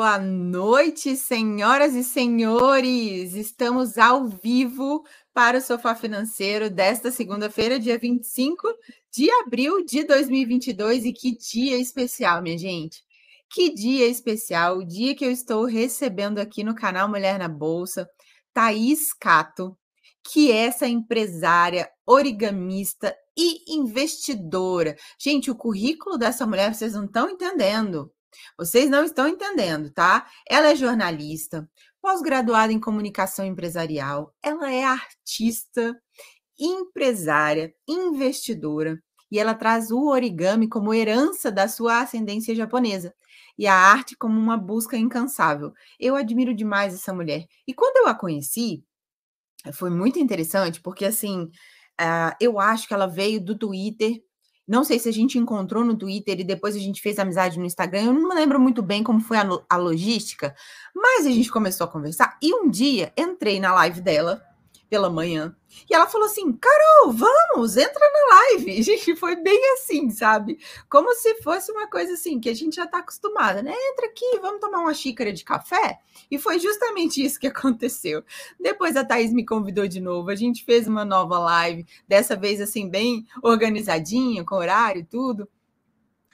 Boa noite, senhoras e senhores! Estamos ao vivo para o Sofá Financeiro desta segunda-feira, dia 25 de abril de 2022. E que dia especial, minha gente! Que dia especial! O dia que eu estou recebendo aqui no canal Mulher na Bolsa, Thaís Cato, que é essa empresária, origamista e investidora. Gente, o currículo dessa mulher vocês não estão entendendo. Vocês não estão entendendo, tá? Ela é jornalista, pós-graduada em comunicação empresarial, ela é artista, empresária, investidora, e ela traz o origami como herança da sua ascendência japonesa e a arte como uma busca incansável. Eu admiro demais essa mulher. E quando eu a conheci, foi muito interessante, porque assim, uh, eu acho que ela veio do Twitter não sei se a gente encontrou no Twitter e depois a gente fez amizade no Instagram. Eu não lembro muito bem como foi a, a logística, mas a gente começou a conversar. E um dia entrei na live dela pela manhã. E ela falou assim: Carol, vamos, entra na live. Gente, foi bem assim, sabe? Como se fosse uma coisa assim, que a gente já está acostumada, né? Entra aqui, vamos tomar uma xícara de café. E foi justamente isso que aconteceu. Depois a Thaís me convidou de novo, a gente fez uma nova live, dessa vez assim, bem organizadinha, com horário e tudo.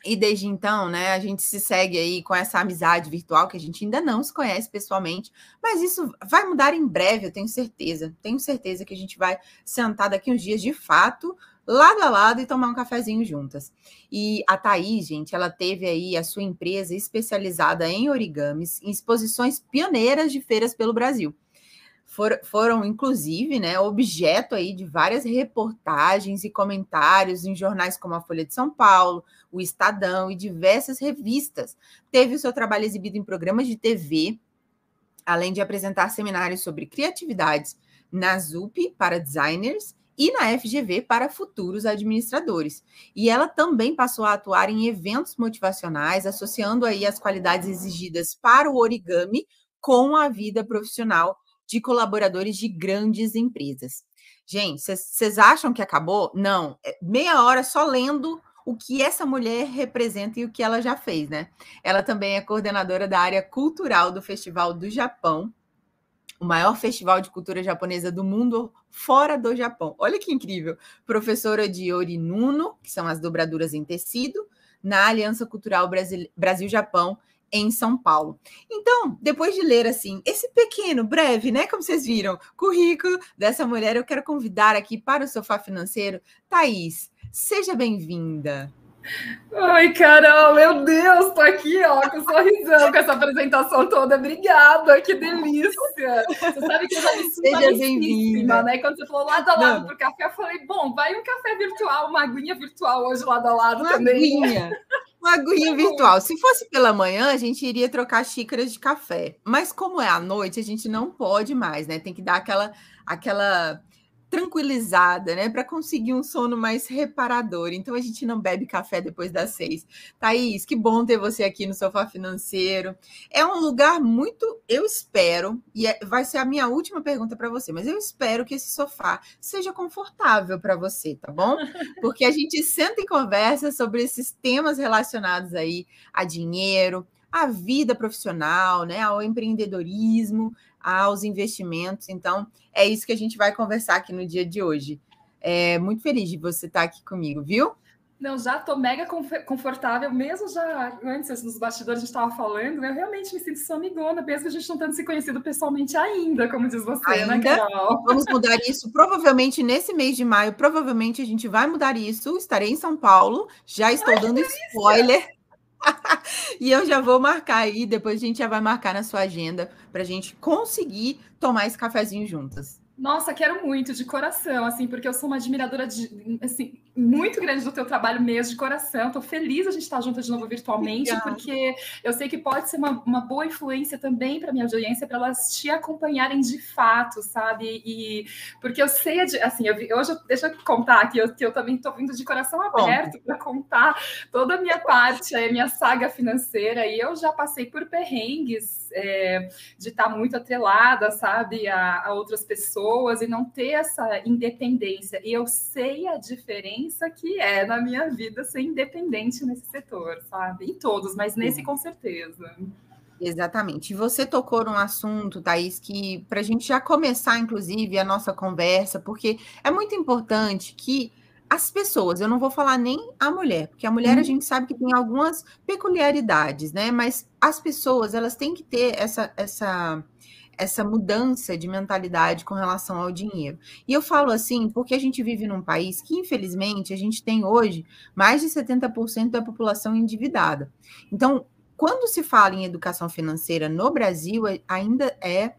E desde então, né, a gente se segue aí com essa amizade virtual que a gente ainda não se conhece pessoalmente, mas isso vai mudar em breve, eu tenho certeza. Tenho certeza que a gente vai sentar daqui uns dias de fato, lado a lado e tomar um cafezinho juntas. E a Thaís, gente, ela teve aí a sua empresa especializada em origamis, em exposições pioneiras de feiras pelo Brasil. For, foram, inclusive, né, objeto aí de várias reportagens e comentários em jornais como a Folha de São Paulo, o Estadão e diversas revistas. Teve o seu trabalho exibido em programas de TV, além de apresentar seminários sobre criatividades na ZUP para designers e na FGV para futuros administradores. E ela também passou a atuar em eventos motivacionais, associando aí as qualidades exigidas para o origami com a vida profissional de colaboradores de grandes empresas. Gente, vocês acham que acabou? Não, é meia hora só lendo o que essa mulher representa e o que ela já fez, né? Ela também é coordenadora da área cultural do Festival do Japão, o maior festival de cultura japonesa do mundo fora do Japão. Olha que incrível! Professora de Orinuno, que são as dobraduras em tecido, na Aliança Cultural Brasil-Japão, em São Paulo. Então, depois de ler assim esse pequeno, breve, né, como vocês viram, currículo dessa mulher, eu quero convidar aqui para o sofá financeiro Thaís. Seja bem-vinda. Oi, Carol, meu Deus, tô aqui, ó, com um sorrisão com essa apresentação toda. Obrigada, que delícia. Você sabe que eu já me Seja bem-vinda. né? Quando você falou lado a lado Não. pro café, eu falei, bom, vai um café virtual, uma aguinha virtual hoje lado a lado uma também. Aguinha. Uma aguinha virtual. Se fosse pela manhã, a gente iria trocar xícaras de café. Mas como é à noite, a gente não pode mais, né? Tem que dar aquela aquela tranquilizada, né? Para conseguir um sono mais reparador. Então a gente não bebe café depois das seis. Thaís, que bom ter você aqui no Sofá Financeiro. É um lugar muito, eu espero, e é, vai ser a minha última pergunta para você, mas eu espero que esse sofá seja confortável para você, tá bom? Porque a gente senta e conversa sobre esses temas relacionados aí a dinheiro, a vida profissional, né, ao empreendedorismo, aos investimentos. Então, é isso que a gente vai conversar aqui no dia de hoje. É muito feliz de você estar aqui comigo, viu? Não, já estou mega confortável, mesmo já antes nos bastidores a gente estava falando, eu realmente me sinto sua amigona, mesmo a gente não tendo se conhecido pessoalmente ainda, como diz você, né, ainda? né, Carol? Vamos mudar isso, provavelmente nesse mês de maio, provavelmente a gente vai mudar isso, estarei em São Paulo, já estou Ai, dando spoiler, e eu já vou marcar aí, depois a gente já vai marcar na sua agenda para a gente conseguir tomar esse cafezinho juntas. Nossa, quero muito, de coração, assim, porque eu sou uma admiradora de, assim, muito grande do teu trabalho mesmo, de coração. Estou feliz a gente estar junto de novo virtualmente, Obrigada. porque eu sei que pode ser uma, uma boa influência também para minha audiência, para elas te acompanharem de fato, sabe? E porque eu sei, assim, eu, hoje deixa eu contar que eu, que eu também estou vindo de coração aberto para contar toda a minha parte, a minha saga financeira, e eu já passei por perrengues é, de estar tá muito atrelada, sabe, a, a, outras pessoas e não ter essa independência. E eu sei a diferença que é na minha vida ser independente nesse setor, sabe? Em todos, mas nesse com certeza. Exatamente. E você tocou num assunto, Thaís, que para a gente já começar, inclusive, a nossa conversa, porque é muito importante que as pessoas, eu não vou falar nem a mulher, porque a mulher a uhum. gente sabe que tem algumas peculiaridades, né? Mas as pessoas, elas têm que ter essa, essa, essa mudança de mentalidade com relação ao dinheiro. E eu falo assim porque a gente vive num país que, infelizmente, a gente tem hoje mais de 70% da população endividada. Então, quando se fala em educação financeira no Brasil, ainda é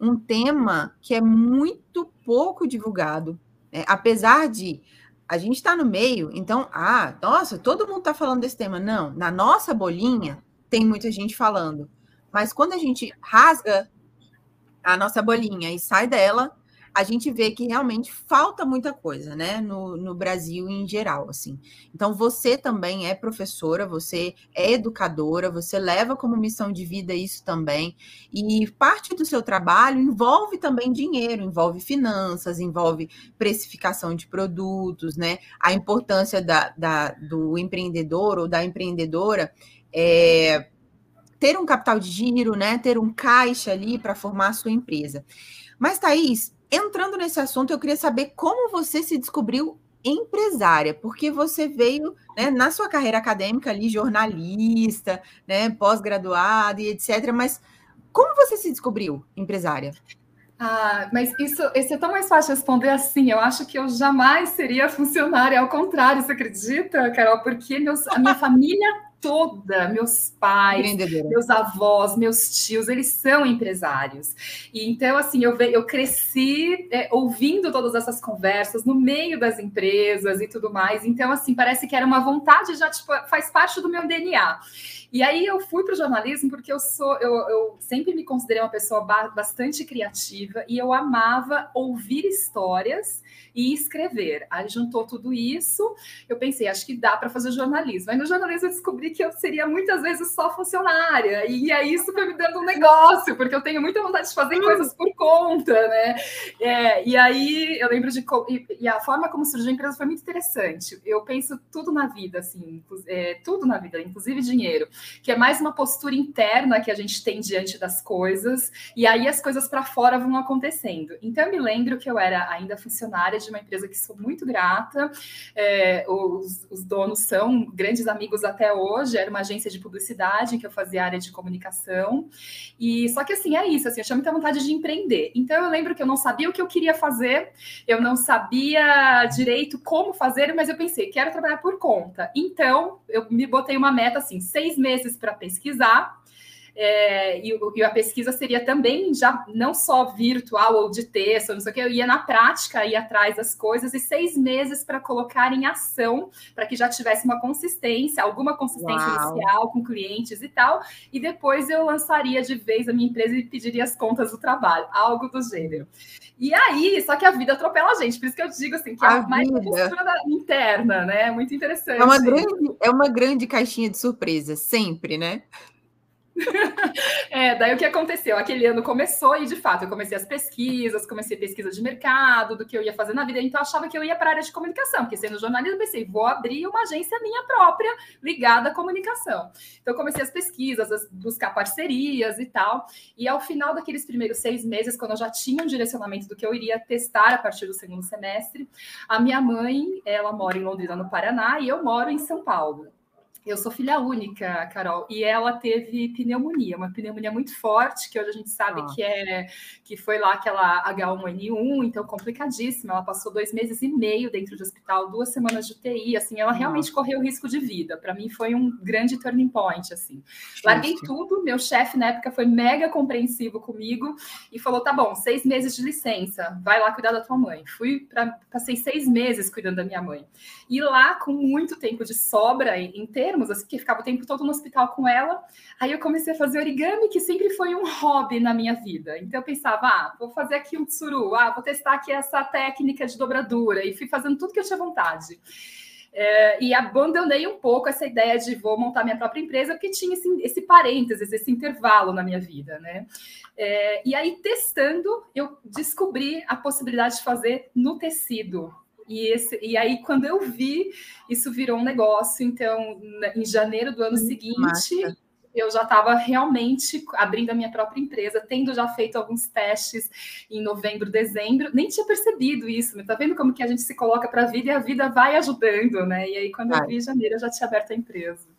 um tema que é muito pouco divulgado. Né? Apesar de a gente estar tá no meio, então, ah, nossa, todo mundo está falando desse tema. Não, na nossa bolinha tem muita gente falando. Mas quando a gente rasga a nossa bolinha e sai dela, a gente vê que realmente falta muita coisa, né, no, no Brasil em geral, assim. Então, você também é professora, você é educadora, você leva como missão de vida isso também, e parte do seu trabalho envolve também dinheiro, envolve finanças, envolve precificação de produtos, né, a importância da, da do empreendedor ou da empreendedora é ter um capital de giro, né, ter um caixa ali para formar a sua empresa. Mas, Thaís, entrando nesse assunto, eu queria saber como você se descobriu empresária, porque você veio né, na sua carreira acadêmica ali, jornalista, né, pós-graduada e etc. Mas como você se descobriu empresária? Ah, mas isso, isso é tão mais fácil responder assim. Eu acho que eu jamais seria funcionária. Ao contrário, você acredita, Carol? Porque meus, a minha família toda, meus pais, meus avós, meus tios, eles são empresários. E então, assim, eu, eu cresci é, ouvindo todas essas conversas no meio das empresas e tudo mais. Então, assim, parece que era uma vontade, já tipo, faz parte do meu DNA. E aí eu fui para o jornalismo porque eu sou, eu, eu sempre me considerei uma pessoa ba bastante criativa e eu amava ouvir histórias e escrever. Aí juntou tudo isso, eu pensei, acho que dá para fazer jornalismo. Aí no jornalismo eu descobri que eu seria muitas vezes só funcionária, e aí isso foi me dando um negócio, porque eu tenho muita vontade de fazer coisas por conta, né? É, e aí eu lembro de. E, e, a forma como surgiu a empresa foi muito interessante. Eu penso tudo na vida, assim, é, tudo na vida, inclusive dinheiro, que é mais uma postura interna que a gente tem diante das coisas, e aí as coisas para fora vão acontecendo. Então eu me lembro que eu era ainda funcionária de uma empresa que sou muito grata. É, os, os, donos são grandes amigos até hoje. Era uma agência de publicidade que eu fazia área de comunicação. E só que assim é isso. Assim, eu tinha muita vontade de empreender. Então eu lembro que eu não sabia o que eu queria fazer. Eu não sabia direito como fazer, mas eu pensei quero trabalhar por conta. Então eu me botei uma meta assim, seis meses para pesquisar é, e, e, a pesquisa seria também já não só virtual ou de texto, não sei o que, eu ia na prática, ir atrás das coisas, e seis meses para colocar em ação, para que já tivesse uma consistência, alguma consistência Uau. inicial com clientes e tal, e depois eu lançaria de vez a minha empresa e pediria as contas do trabalho, algo do gênero. E aí, só que a vida atropela a gente, por isso que eu digo assim, que é a é mais uma postura interna, né? Muito interessante. É uma grande, é uma grande caixinha de surpresa, sempre, né? É, daí o que aconteceu? Aquele ano começou e, de fato, eu comecei as pesquisas, comecei pesquisa de mercado, do que eu ia fazer na vida, então eu achava que eu ia para a área de comunicação, porque sendo jornalista, pensei, vou abrir uma agência minha própria ligada à comunicação. Então, comecei as pesquisas, a buscar parcerias e tal, e ao final daqueles primeiros seis meses, quando eu já tinha um direcionamento do que eu iria testar a partir do segundo semestre, a minha mãe, ela mora em Londrina, no Paraná, e eu moro em São Paulo. Eu sou filha única, Carol, e ela teve pneumonia, uma pneumonia muito forte, que hoje a gente sabe ah. que é que foi lá aquela H1N1, então complicadíssima. Ela passou dois meses e meio dentro do hospital, duas semanas de UTI, assim, ela realmente correu risco de vida. Para mim foi um grande turning point, assim. Larguei tudo, meu chefe na época foi mega compreensivo comigo e falou: tá bom, seis meses de licença, vai lá cuidar da tua mãe. Fui passei seis meses cuidando da minha mãe. E lá, com muito tempo de sobra inteiro termos, assim, que ficava o tempo todo no hospital com ela. Aí eu comecei a fazer origami, que sempre foi um hobby na minha vida. Então eu pensava, ah, vou fazer aqui um tsuru, ah, vou testar aqui essa técnica de dobradura, e fui fazendo tudo que eu tinha vontade. É, e abandonei um pouco essa ideia de vou montar minha própria empresa, porque tinha esse, esse parênteses, esse intervalo na minha vida, né? É, e aí, testando, eu descobri a possibilidade de fazer no tecido. E, esse, e aí, quando eu vi, isso virou um negócio. Então, em janeiro do ano seguinte, Massa. eu já estava realmente abrindo a minha própria empresa, tendo já feito alguns testes em novembro, dezembro, nem tinha percebido isso, mas tá vendo como que a gente se coloca para a vida e a vida vai ajudando, né? E aí, quando vai. eu vi em janeiro, eu já tinha aberto a empresa.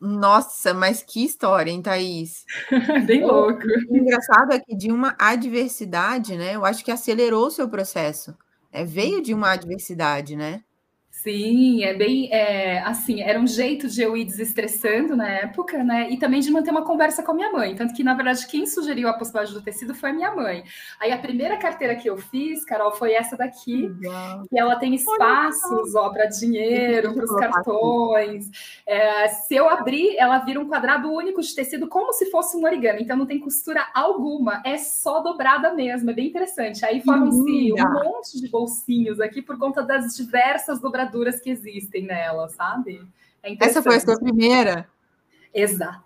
Nossa, mas que história, hein, Thaís? Bem louco. O engraçado é que de uma adversidade, né? Eu acho que acelerou o seu processo. É, veio de uma adversidade, né? Sim, é bem é, assim, era um jeito de eu ir desestressando na época, né? E também de manter uma conversa com a minha mãe. Tanto que, na verdade, quem sugeriu a possibilidade do tecido foi a minha mãe. Aí a primeira carteira que eu fiz, Carol, foi essa daqui, Legal. que ela tem espaços ó, para dinheiro, para os cartões. É, se eu abrir, ela vira um quadrado único de tecido, como se fosse um origami. Então não tem costura alguma, é só dobrada mesmo. É bem interessante. Aí formam-se um monte de bolsinhos aqui por conta das diversas dobraduras que existem nela, sabe? É Essa foi a sua primeira? Exato.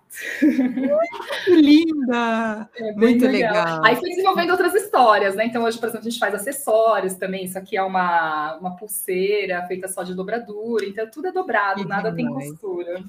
Que linda! É Muito legal. legal. Aí fui desenvolvendo outras histórias, né? Então, hoje, por exemplo, a gente faz acessórios também. Isso aqui é uma, uma pulseira feita só de dobradura. Então, tudo é dobrado, que nada demais. tem costura.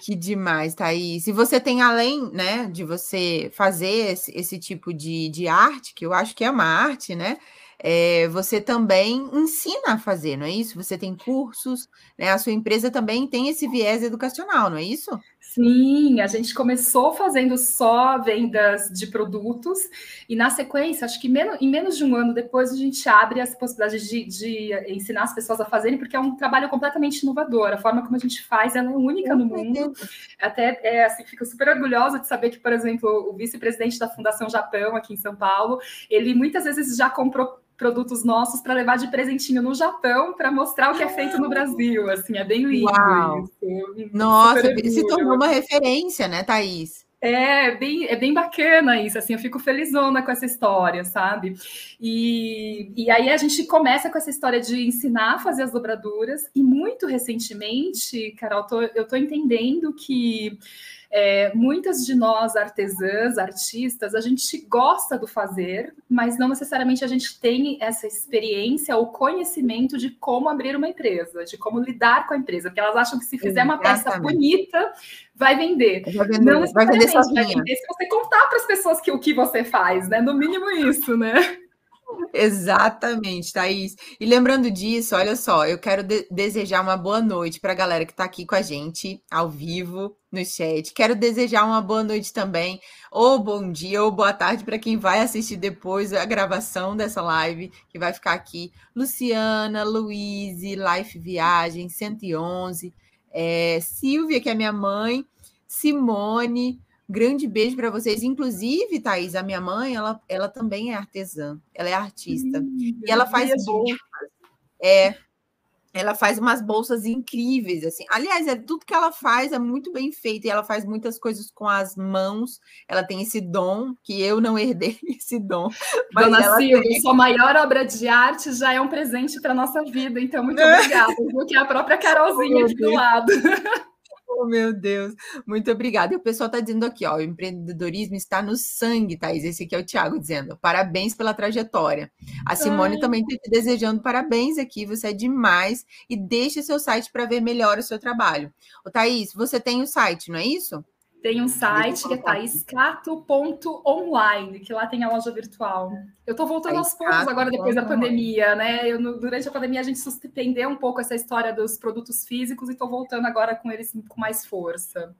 Que demais, Thaís. E você tem, além né, de você fazer esse, esse tipo de, de arte, que eu acho que é uma arte, né? É, você também ensina a fazer, não é isso? Você tem cursos, né? A sua empresa também tem esse viés educacional, não é isso? Sim, a gente começou fazendo só vendas de produtos e na sequência, acho que menos, em menos de um ano depois, a gente abre as possibilidades de, de, ensinar as pessoas a fazerem, porque é um trabalho completamente inovador. A forma como a gente faz ela é única no mundo. Até é, assim, fico super orgulhosa de saber que, por exemplo, o vice-presidente da Fundação Japão, aqui em São Paulo, ele muitas vezes já comprou produtos nossos para levar de presentinho no Japão para mostrar o que é feito no Brasil. Assim, é bem lindo Uau. isso. Nossa, se tornou uma referência, né, Thaís? É bem, é bem bacana isso, assim, eu fico felizona com essa história, sabe? E, e aí a gente começa com essa história de ensinar a fazer as dobraduras, e muito recentemente, Carol, tô, eu tô entendendo que é, muitas de nós, artesãs, artistas, a gente gosta do fazer, mas não necessariamente a gente tem essa experiência ou conhecimento de como abrir uma empresa, de como lidar com a empresa, porque elas acham que se fizer uma peça bonita, vai vender. Vai vender, não vai vender sozinha. Vai vender se você contar para as pessoas que o que você faz, né? No mínimo isso, né? Exatamente, Thaís. E lembrando disso, olha só, eu quero de desejar uma boa noite para a galera que está aqui com a gente ao vivo no chat. Quero desejar uma boa noite também, ou bom dia, ou boa tarde para quem vai assistir depois a gravação dessa live, que vai ficar aqui. Luciana, Luíse, Life Viagem 111, é, Silvia, que é minha mãe, Simone. Grande beijo para vocês. Inclusive, Thaís, a minha mãe, ela, ela também é artesã, ela é artista. Hum, e ela faz bolsas. É, ela faz umas bolsas incríveis, assim. Aliás, é tudo que ela faz é muito bem feito e ela faz muitas coisas com as mãos. Ela tem esse dom que eu não herdei esse dom. Dona Silvia, tem... sua maior obra de arte já é um presente para nossa vida, então muito obrigada. Viu? Que é a própria Carolzinha aqui do lado. Oh, meu Deus, muito obrigada. E o pessoal está dizendo aqui, ó, o empreendedorismo está no sangue, Thaís. Esse aqui é o Tiago dizendo, parabéns pela trajetória. A Simone Ai. também está te desejando parabéns aqui, você é demais. E deixe seu site para ver melhor o seu trabalho. Ô, Thaís, você tem o site, não é isso? Tem um site que é taiscato.online, que lá tem a loja virtual. Eu estou voltando aos poucos agora, depois da pandemia, né? Eu, durante a pandemia, a gente suspendeu um pouco essa história dos produtos físicos e estou voltando agora com eles com mais força.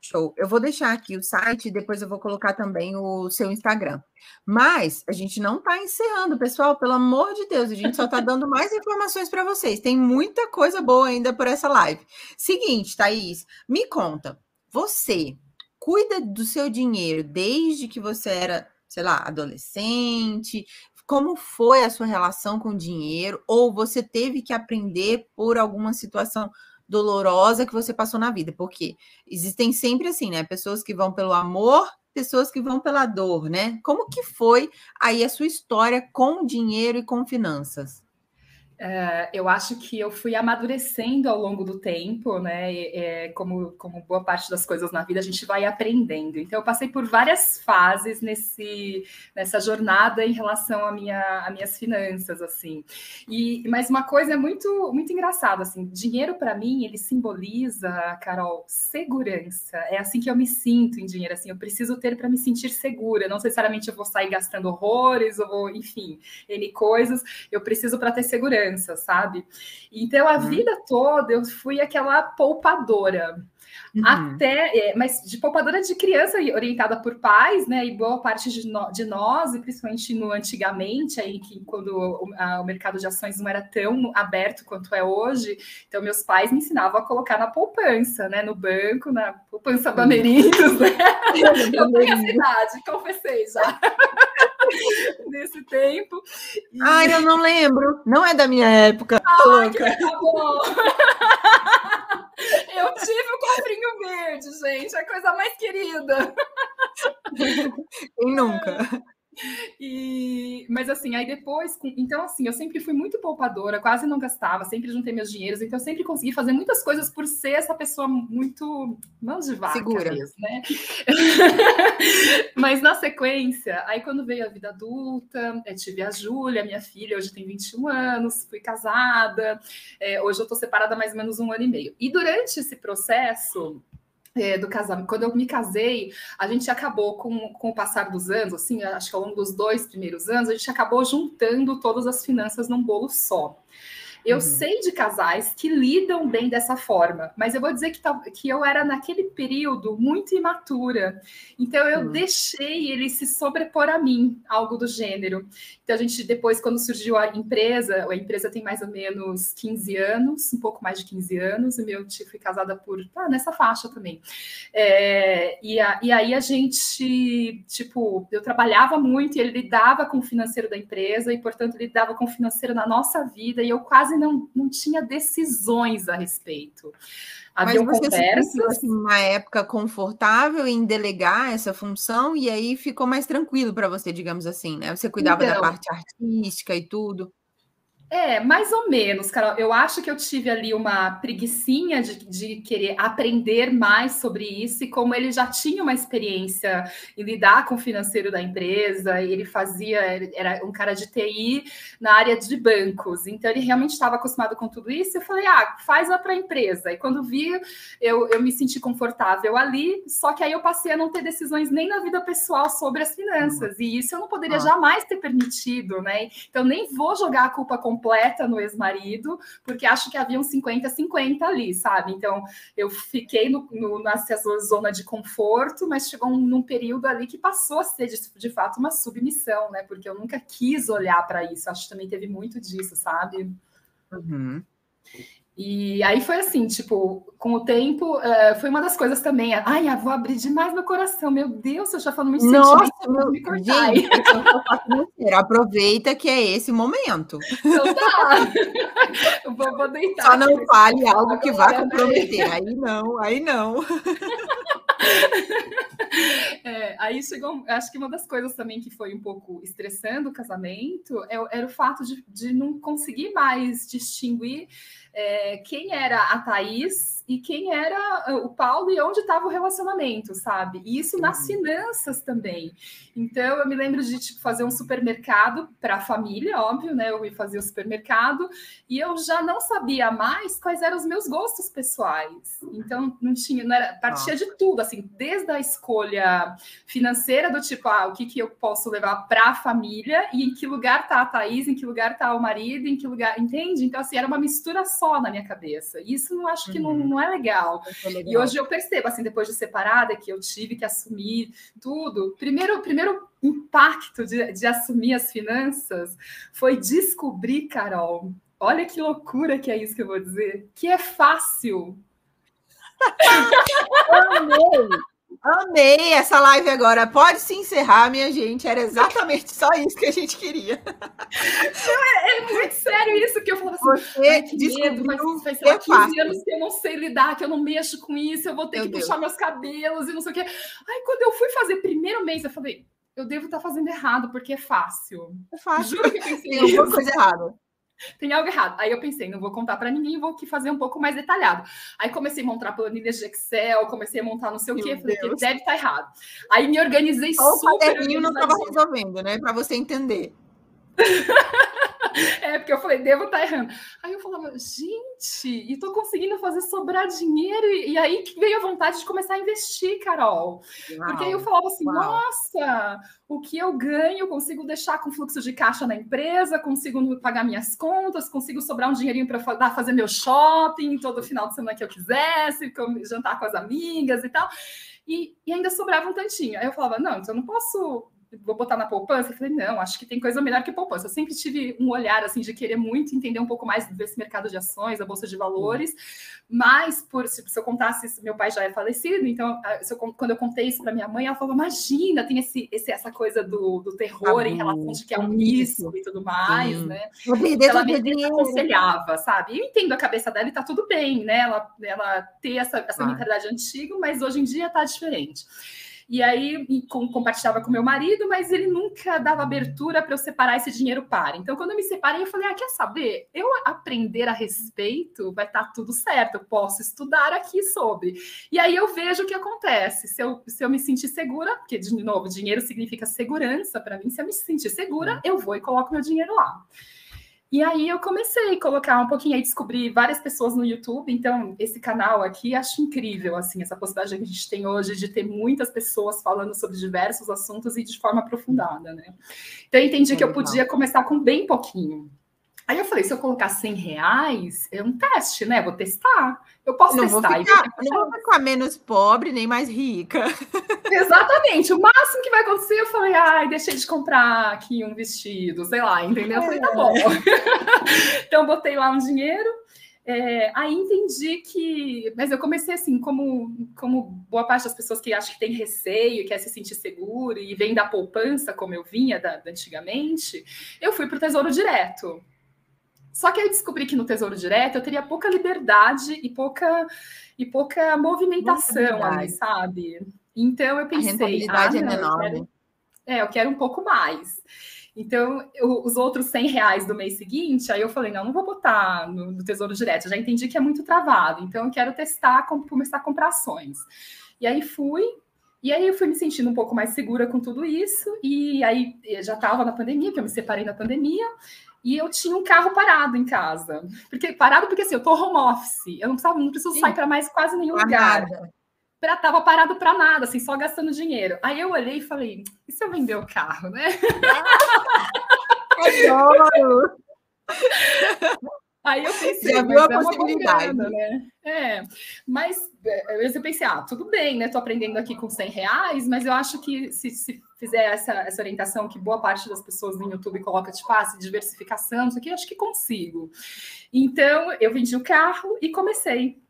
Show. Eu vou deixar aqui o site e depois eu vou colocar também o seu Instagram. Mas a gente não está encerrando, pessoal. Pelo amor de Deus, a gente só está dando mais informações para vocês. Tem muita coisa boa ainda por essa live. Seguinte, Thaís, me conta. Você cuida do seu dinheiro desde que você era, sei lá, adolescente? Como foi a sua relação com o dinheiro? Ou você teve que aprender por alguma situação dolorosa que você passou na vida? Porque existem sempre assim, né? Pessoas que vão pelo amor, pessoas que vão pela dor, né? Como que foi aí a sua história com dinheiro e com finanças? Uh, eu acho que eu fui amadurecendo ao longo do tempo, né? É, como, como boa parte das coisas na vida, a gente vai aprendendo. Então, eu passei por várias fases nesse, nessa jornada em relação à minha, a minhas finanças, assim. E, mas uma coisa é muito, muito engraçada, assim, dinheiro para mim, ele simboliza, Carol, segurança. É assim que eu me sinto em dinheiro, assim, eu preciso ter para me sentir segura. Não necessariamente eu vou sair gastando horrores, ou vou, enfim, N coisas, eu preciso para ter segurança criança, sabe? Então a uhum. vida toda eu fui aquela poupadora. Uhum. Até, é, mas de poupadora de criança orientada por pais, né? E boa parte de, no, de nós, e principalmente no antigamente, aí que quando o, a, o, mercado de ações não era tão aberto quanto é hoje, então meus pais me ensinavam a colocar na poupança, né? No banco, na poupança Bamerindos, né? Eu tenho essa idade, confessei já. Nesse tempo. E... Ai, eu não lembro. Não é da minha época. Ah, que tá bom. Eu tive o cofrinho verde, gente, a coisa mais querida. Quem nunca? E, mas assim, aí depois, então assim, eu sempre fui muito poupadora, quase não gastava, sempre juntei meus dinheiros, então eu sempre consegui fazer muitas coisas por ser essa pessoa muito mãos de vaca Segura. mesmo, né? mas na sequência, aí quando veio a vida adulta, eu tive a Júlia, minha filha, hoje tem 21 anos, fui casada, é, hoje eu tô separada há mais ou menos um ano e meio. E durante esse processo, é, do casamento. Quando eu me casei, a gente acabou com, com o passar dos anos, assim, acho que ao longo dos dois primeiros anos, a gente acabou juntando todas as finanças num bolo só. Eu uhum. sei de casais que lidam bem dessa forma, mas eu vou dizer que, que eu era naquele período muito imatura. Então eu uhum. deixei ele se sobrepor a mim, algo do gênero. Então a gente depois, quando surgiu a empresa, a empresa tem mais ou menos 15 anos, um pouco mais de 15 anos, e meu tio fui casada por ah, nessa faixa também. É, e, a, e aí a gente, tipo, eu trabalhava muito e ele lidava com o financeiro da empresa, e portanto ele lidava com o financeiro na nossa vida, e eu quase quase não, não tinha decisões a respeito. Havia Mas você conversas. Se assim, uma época confortável em delegar essa função e aí ficou mais tranquilo para você, digamos assim, né? Você cuidava então, da parte artística e tudo. É, mais ou menos, Carol. Eu acho que eu tive ali uma preguiçinha de, de, querer aprender mais sobre isso, e como ele já tinha uma experiência em lidar com o financeiro da empresa, ele fazia, era um cara de TI na área de bancos, então ele realmente estava acostumado com tudo isso. Eu falei, ah, faz lá para a empresa. E quando vi, eu, eu me senti confortável ali, só que aí eu passei a não ter decisões nem na vida pessoal sobre as finanças, e isso eu não poderia ah. jamais ter permitido, né? Então nem vou jogar a culpa com completa no ex-marido, porque acho que havia um 50-50 ali, sabe? Então, eu fiquei no, no, nessa zona de conforto, mas chegou um, num período ali que passou a ser, de, de fato, uma submissão, né? Porque eu nunca quis olhar para isso. Acho que também teve muito disso, sabe? Uhum. E aí foi assim, tipo, com o tempo, uh, foi uma das coisas também. Ai, eu vou abrir demais meu coração. Meu Deus, eu já falando muito Nossa, meu, me cortar. Gente, aproveita que é esse momento. Então tá. eu vou, vou deitar. Só não fale algo que vá comprometer. Aí não, aí não. É, aí chegou, acho que uma das coisas também que foi um pouco estressando o casamento é, era o fato de, de não conseguir mais distinguir é, quem era a Thaís e quem era ah, o Paulo e onde estava o relacionamento, sabe? E isso nas uhum. finanças também. Então, eu me lembro de tipo, fazer um supermercado para a família, óbvio, né? Eu ia fazer o supermercado e eu já não sabia mais quais eram os meus gostos pessoais. Então, não tinha, não era, partia de tudo, assim, desde a escolha financeira do tipo, ah, o que, que eu posso levar para a família e em que lugar tá a Thaís, em que lugar tá o marido, em que lugar, entende? Então, assim, era uma mistura só na minha cabeça. E isso não acho que uhum. não, não é legal. é legal. E hoje eu percebo, assim, depois de separada, que eu tive que assumir tudo. Primeiro, primeiro impacto de, de assumir as finanças foi descobrir, Carol, olha que loucura que é isso que eu vou dizer, que é fácil. Amei! Amei essa live agora. Pode se encerrar, minha gente. Era exatamente só isso que a gente queria. É, é muito sério isso que eu falo assim. Você descobriu mas faz, sei lá, 15 anos que eu não sei lidar, que eu não mexo com isso, eu vou ter Meu que Deus. puxar meus cabelos e não sei o quê. Aí, quando eu fui fazer primeiro mês, eu falei, eu devo estar fazendo errado, porque é fácil. É fácil. Juro que eu pensei Tem alguma coisa errada. tem algo errado. Aí eu pensei, não vou contar para ninguém, vou aqui fazer um pouco mais detalhado. Aí comecei a montar planilhas de Excel, comecei a montar não sei o quê, falei que deve estar tá errado. Aí me organizei Ou super. O não estava resolvendo, né? Para você entender. É, porque eu falei, devo estar tá errando. Aí eu falava, gente, e tô conseguindo fazer sobrar dinheiro. E, e aí que veio a vontade de começar a investir, Carol. Uau, porque aí eu falava assim, uau. nossa, o que eu ganho, consigo deixar com fluxo de caixa na empresa, consigo pagar minhas contas, consigo sobrar um dinheirinho para fazer meu shopping todo final de semana que eu quisesse, jantar com as amigas e tal. E, e ainda sobrava um tantinho. Aí eu falava, não, então eu não posso vou botar na poupança? Eu falei, não, acho que tem coisa melhor que poupança. Eu sempre tive um olhar assim de querer muito entender um pouco mais desse mercado de ações, da bolsa de valores, mas por se, se eu contasse, meu pai já é falecido, então eu, quando eu contei isso para minha mãe, ela falou: imagina, tem esse, esse essa coisa do, do terror ah, em relação de que é um risco e tudo mais, sim. né? Ela me aconselhava, sabe? Eu entendo a cabeça dela e tá tudo bem, né? Ela, ela ter essa, essa ah. mentalidade antiga, mas hoje em dia tá diferente. E aí com, compartilhava com meu marido, mas ele nunca dava abertura para eu separar esse dinheiro para. Então, quando eu me separei, eu falei: ah, quer saber? Eu aprender a respeito, vai estar tá tudo certo, eu posso estudar aqui sobre. E aí eu vejo o que acontece. Se eu, se eu me sentir segura, porque, de novo, dinheiro significa segurança para mim, se eu me sentir segura, eu vou e coloco meu dinheiro lá. E aí eu comecei a colocar um pouquinho aí, descobri várias pessoas no YouTube, então esse canal aqui acho incrível, assim, essa possibilidade que a gente tem hoje de ter muitas pessoas falando sobre diversos assuntos e de forma aprofundada, né? Então eu entendi é que eu podia começar com bem pouquinho. Aí eu falei, se eu colocar 100 reais, é um teste, né? Vou testar. Eu posso não testar. Vou ficar, não vou ficar menos pobre, nem mais rica. Exatamente. O máximo que vai acontecer, eu falei, ai, deixei de comprar aqui um vestido, sei lá, entendeu? Eu falei, tá bom. É. então, botei lá um dinheiro. É, aí entendi que. Mas eu comecei assim, como, como boa parte das pessoas que acham que tem receio, quer se sentir seguro e vem da poupança, como eu vinha da, da antigamente, eu fui para o Tesouro Direto. Só que eu descobri que no Tesouro Direto eu teria pouca liberdade e pouca, e pouca movimentação ali, sabe? Então eu pensei. A rentabilidade ah, é menor. Eu quero, é, eu quero um pouco mais. Então, eu, os outros 100 reais do mês seguinte, aí eu falei, não, não vou botar no, no Tesouro Direto, eu já entendi que é muito travado, então eu quero testar, com, começar a comprar ações. E aí fui, e aí eu fui me sentindo um pouco mais segura com tudo isso, e aí já estava na pandemia, que eu me separei na pandemia, e eu tinha um carro parado em casa. Porque parado porque assim, eu tô home office, eu não precisava, não preciso sair para mais quase nenhum pra lugar. Pra, tava parado para nada, assim, só gastando dinheiro. Aí eu olhei e falei, e se eu vender o carro, né? Adoro! Aí eu pensei, já viu a é possibilidade, né? É, mas é, eu pensei, ah, tudo bem, né? Tô aprendendo aqui com 100 reais, mas eu acho que se, se fizer essa, essa orientação que boa parte das pessoas no YouTube coloca, tipo, ah, diversificação, isso aqui, eu acho que consigo. Então, eu vendi o carro e comecei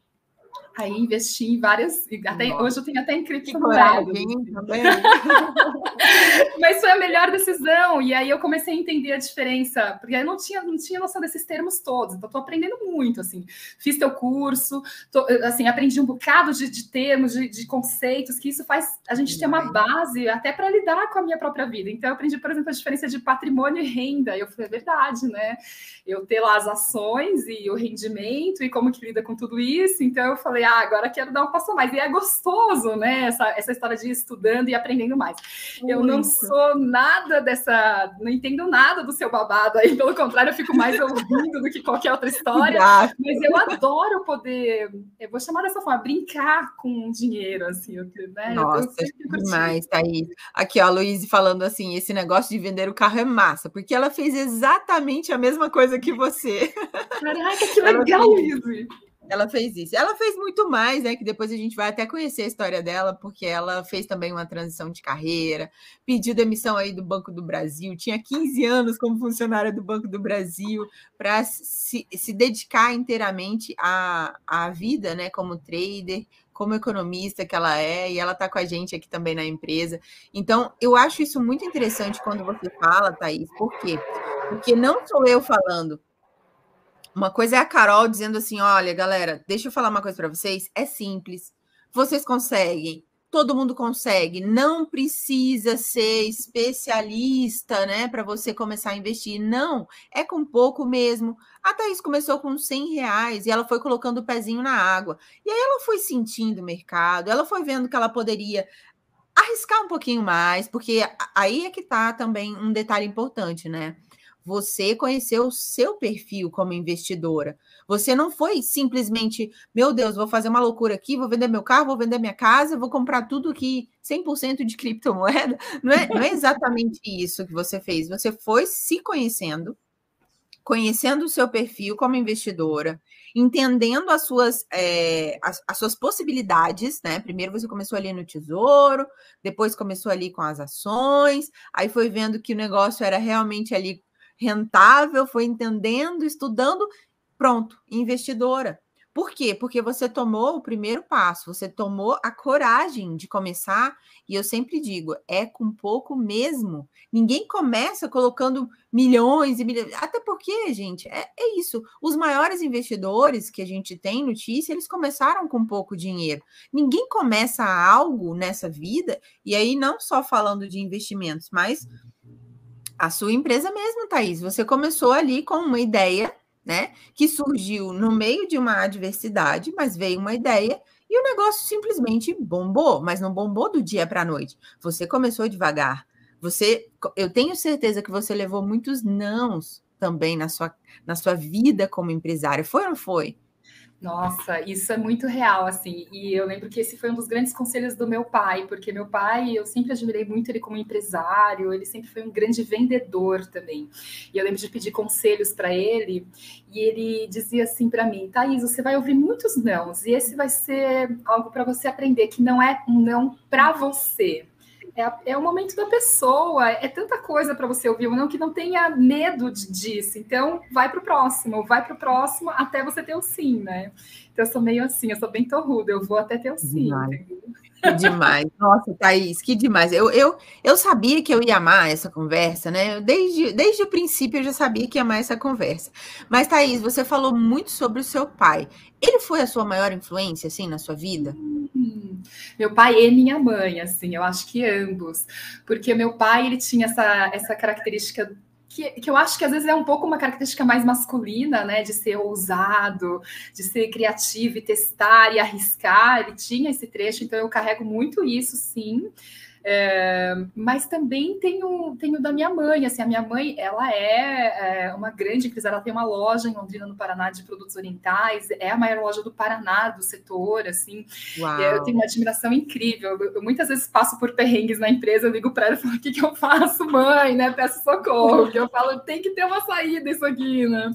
Aí investi em várias. Até, hoje eu tenho até em criptomoedas. Mas foi a melhor decisão. E aí eu comecei a entender a diferença, porque eu não tinha, não tinha noção desses termos todos. Então, estou aprendendo muito. assim. Fiz teu curso, tô, assim, aprendi um bocado de, de termos, de, de, conceitos, que isso faz a gente ter uma base até para lidar com a minha própria vida. Então, eu aprendi, por exemplo, a diferença de patrimônio e renda. Eu falei, é verdade, né? Eu ter lá as ações e o rendimento e como que lida com tudo isso. Então, eu falei, falei, ah, agora quero dar um passo a mais. E é gostoso, né? Essa, essa história de estudando e aprendendo mais. Muito. Eu não sou nada dessa, não entendo nada do seu babado aí, pelo contrário, eu fico mais ouvindo do que qualquer outra história. Mas eu adoro poder, eu vou chamar dessa forma, brincar com dinheiro, assim, né? Nossa, demais, Thaís. Aqui, ó, a Luíse falando assim: esse negócio de vender o carro é massa, porque ela fez exatamente a mesma coisa que você. Caraca, que legal, Luíse! Ela fez isso. Ela fez muito mais, né? Que depois a gente vai até conhecer a história dela, porque ela fez também uma transição de carreira, pediu demissão aí do Banco do Brasil, tinha 15 anos como funcionária do Banco do Brasil, para se, se dedicar inteiramente à, à vida, né? Como trader, como economista que ela é, e ela está com a gente aqui também na empresa. Então, eu acho isso muito interessante quando você fala, Thaís, por quê? Porque não sou eu falando, uma coisa é a Carol dizendo assim: olha, galera, deixa eu falar uma coisa para vocês. É simples. Vocês conseguem. todo mundo consegue. Não precisa ser especialista, né, para você começar a investir. Não, é com pouco mesmo. A Thaís começou com 100 reais e ela foi colocando o pezinho na água. E aí ela foi sentindo o mercado, ela foi vendo que ela poderia arriscar um pouquinho mais, porque aí é que está também um detalhe importante, né? Você conheceu o seu perfil como investidora. Você não foi simplesmente, meu Deus, vou fazer uma loucura aqui, vou vender meu carro, vou vender minha casa, vou comprar tudo aqui 100% de criptomoeda. Não é, não é exatamente isso que você fez. Você foi se conhecendo, conhecendo o seu perfil como investidora, entendendo as suas, é, as, as, suas possibilidades, né? Primeiro você começou ali no tesouro, depois começou ali com as ações, aí foi vendo que o negócio era realmente ali rentável, foi entendendo, estudando, pronto, investidora. Por quê? Porque você tomou o primeiro passo, você tomou a coragem de começar, e eu sempre digo, é com pouco mesmo. Ninguém começa colocando milhões e milhões. Até porque, gente, é, é isso. Os maiores investidores que a gente tem notícia, eles começaram com pouco dinheiro. Ninguém começa algo nessa vida, e aí não só falando de investimentos, mas a sua empresa mesmo, Thaís. Você começou ali com uma ideia né? Que surgiu no meio de uma adversidade, mas veio uma ideia e o negócio simplesmente bombou, mas não bombou do dia para a noite. Você começou devagar. Você, eu tenho certeza que você levou muitos nãos também na sua, na sua vida como empresário. Foi ou não foi? Nossa, isso é muito real, assim. E eu lembro que esse foi um dos grandes conselhos do meu pai, porque meu pai, eu sempre admirei muito ele como empresário, ele sempre foi um grande vendedor também. E eu lembro de pedir conselhos para ele, e ele dizia assim para mim: Thaís, você vai ouvir muitos nãos, e esse vai ser algo para você aprender que não é um não para você, é, é, o momento da pessoa, é tanta coisa para você ouvir, não que não tenha medo de, disso. Então, vai para o próximo, vai para o próximo até você ter o sim, né? Então, eu sou meio assim, eu sou bem torruda, eu vou até ter o sim. Que demais. Nossa, Thaís, que demais. Eu, eu, eu sabia que eu ia amar essa conversa, né? Desde, desde o princípio eu já sabia que ia amar essa conversa. Mas, Thaís, você falou muito sobre o seu pai. Ele foi a sua maior influência, assim, na sua vida? Hum, meu pai e minha mãe, assim, eu acho que ambos. Porque meu pai, ele tinha essa, essa característica que, que, eu acho que às vezes é um pouco uma característica mais masculina, né? De ser ousado, de ser criativo e testar e arriscar. Ele tinha esse trecho, então eu carrego muito isso, sim. É, mas também tenho, tenho da minha mãe, assim, a minha mãe, ela é, é uma grande empresária, ela tem uma loja em Londrina, no Paraná, de produtos orientais, é a maior loja do Paraná, do setor, assim, eu tenho uma admiração incrível, eu, eu, muitas vezes passo por perrengues na empresa, eu ligo para ela e falo, o que, que eu faço, mãe, né, peço socorro, que eu falo, tem que ter uma saída isso aqui, né,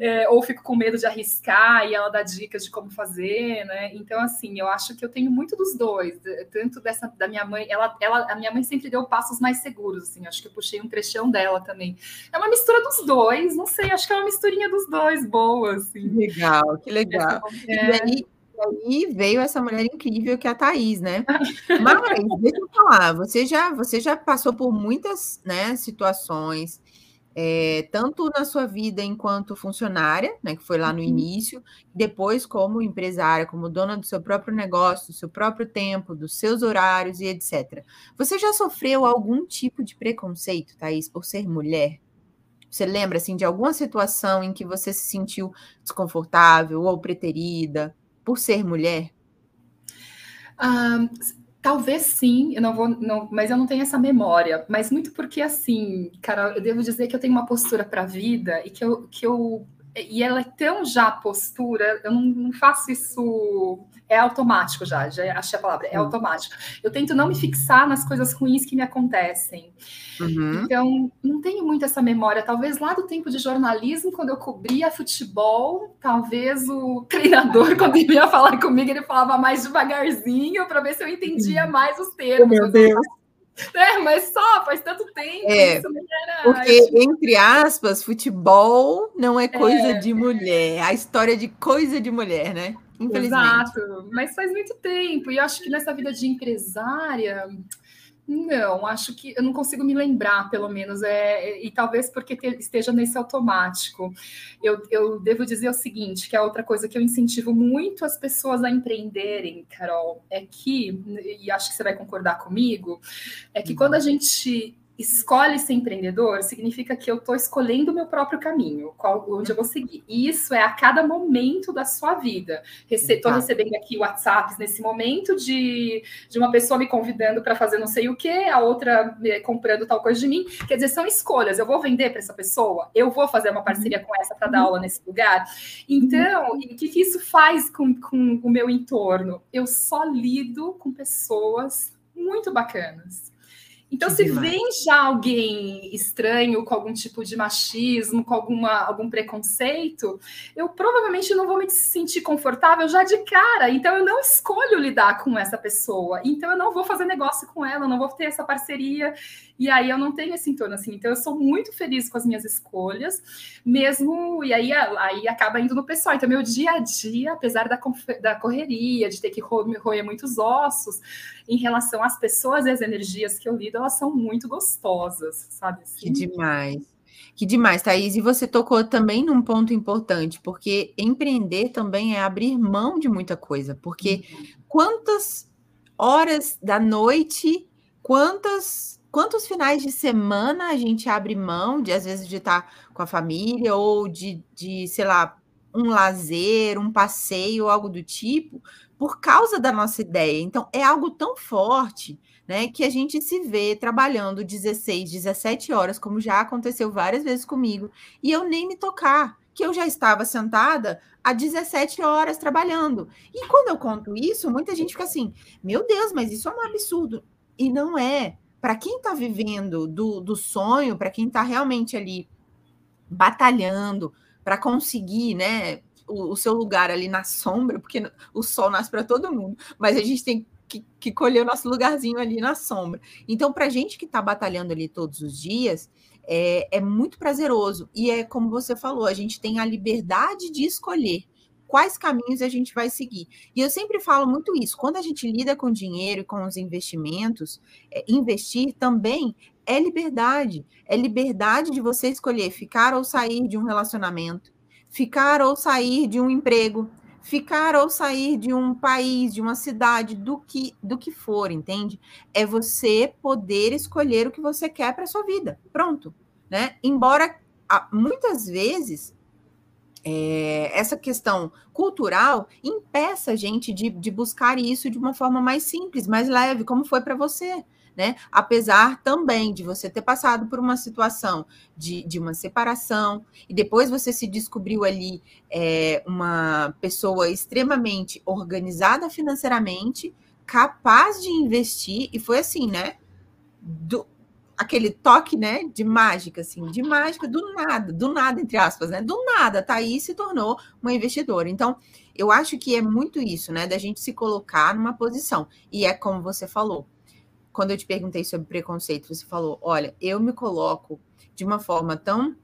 é, ou fico com medo de arriscar, e ela dá dicas de como fazer, né, então, assim, eu acho que eu tenho muito dos dois, tanto dessa, da minha mãe, ela ela, a minha mãe sempre deu passos mais seguros, assim, acho que eu puxei um trechão dela também. É uma mistura dos dois, não sei, acho que é uma misturinha dos dois, boa, assim. Legal, que legal. É... E aí, aí veio essa mulher incrível que é a Thaís, né? Mas, deixa eu falar, você já, você já passou por muitas né, situações, é, tanto na sua vida enquanto funcionária, né, que foi lá no uhum. início, depois como empresária, como dona do seu próprio negócio, do seu próprio tempo, dos seus horários e etc. Você já sofreu algum tipo de preconceito, Thaís, por ser mulher? Você lembra assim de alguma situação em que você se sentiu desconfortável ou preterida por ser mulher? Um, Talvez sim, eu não vou, não, mas eu não tenho essa memória. Mas muito porque, assim, cara, eu devo dizer que eu tenho uma postura para a vida e que eu, que eu. E ela é tão já postura, eu não, não faço isso é automático já, já achei a palavra, é automático. Eu tento não me fixar nas coisas ruins que me acontecem. Uhum. Então, não tenho muito essa memória. Talvez lá do tempo de jornalismo, quando eu cobria futebol, talvez o treinador, quando ele ia falar comigo, ele falava mais devagarzinho para ver se eu entendia mais os termos. Oh, meu Deus. É, mas só faz tanto tempo. É, porque, entre aspas, futebol não é coisa é. de mulher. A história de coisa de mulher, né? Exato, mas faz muito tempo. E acho que nessa vida de empresária, Não, acho que eu não consigo me lembrar, pelo menos, é, e talvez porque te, esteja nesse automático. Eu, eu devo dizer o seguinte: que é outra coisa que eu incentivo muito as pessoas a empreenderem, Carol, é que, e acho que você vai concordar comigo, é que uhum. quando a gente escolhe ser empreendedor, significa que eu estou escolhendo o meu próprio caminho, qual, onde eu vou seguir. E isso é a cada momento da sua vida. Estou recebendo aqui WhatsApps nesse momento de, de uma pessoa me convidando para fazer não sei o que, a outra comprando tal coisa de mim. Quer dizer, são escolhas. Eu vou vender para essa pessoa? Eu vou fazer uma parceria com essa para dar aula nesse lugar? Então, o que, que isso faz com, com o meu entorno? Eu só lido com pessoas muito bacanas então, se vem já alguém estranho, com algum tipo de machismo, com alguma, algum preconceito, eu provavelmente não vou me sentir confortável já de cara. Então, eu não escolho lidar com essa pessoa. Então, eu não vou fazer negócio com ela, não vou ter essa parceria. E aí, eu não tenho esse entorno assim. Então, eu sou muito feliz com as minhas escolhas, mesmo. E aí, aí acaba indo no pessoal. Então, meu dia a dia, apesar da, da correria, de ter que roer muitos ossos, em relação às pessoas e às energias que eu lido, elas são muito gostosas, sabe? Assim? Que demais. Que demais, Thaís. E você tocou também num ponto importante, porque empreender também é abrir mão de muita coisa. Porque uhum. quantas horas da noite, quantas, quantos finais de semana a gente abre mão de, às vezes, de estar com a família ou de, de sei lá, um lazer, um passeio, algo do tipo, por causa da nossa ideia. Então, é algo tão forte, né, que a gente se vê trabalhando 16, 17 horas, como já aconteceu várias vezes comigo, e eu nem me tocar, que eu já estava sentada há 17 horas trabalhando. E quando eu conto isso, muita gente fica assim: meu Deus, mas isso é um absurdo. E não é. Para quem está vivendo do, do sonho, para quem está realmente ali batalhando para conseguir, né, o, o, seu lugar ali na sombra, porque o sol nasce para todo mundo, mas a gente tem que, que colher o nosso lugarzinho ali na sombra. Então, para a gente que está batalhando ali todos os dias, é, é muito prazeroso. E é como você falou, a gente tem a liberdade de escolher quais caminhos a gente vai seguir. E eu sempre falo muito isso. Quando a gente lida com dinheiro e com os investimentos, é, investir também é liberdade. É liberdade de você escolher ficar ou sair de um relacionamento, ficar ou sair de um emprego, ficar ou sair de um país, de uma cidade, do que do que for, entende? É você poder escolher o que você quer para sua vida. Pronto, né? Embora muitas vezes é, essa questão cultural impeça a gente de, de buscar isso de uma forma mais simples, mais leve, como foi para você né? Apesar também de você ter passado por uma situação de, de uma separação, e depois você se descobriu ali é, uma pessoa extremamente organizada financeiramente, capaz de investir, e foi assim, né? Do, aquele toque, né, de mágica, assim, de mágica do nada, do nada, entre aspas, né? Do nada, aí se tornou uma investidora. Então, eu acho que é muito isso, né, da gente se colocar numa posição. E é como você falou, quando eu te perguntei sobre preconceito, você falou: olha, eu me coloco de uma forma tão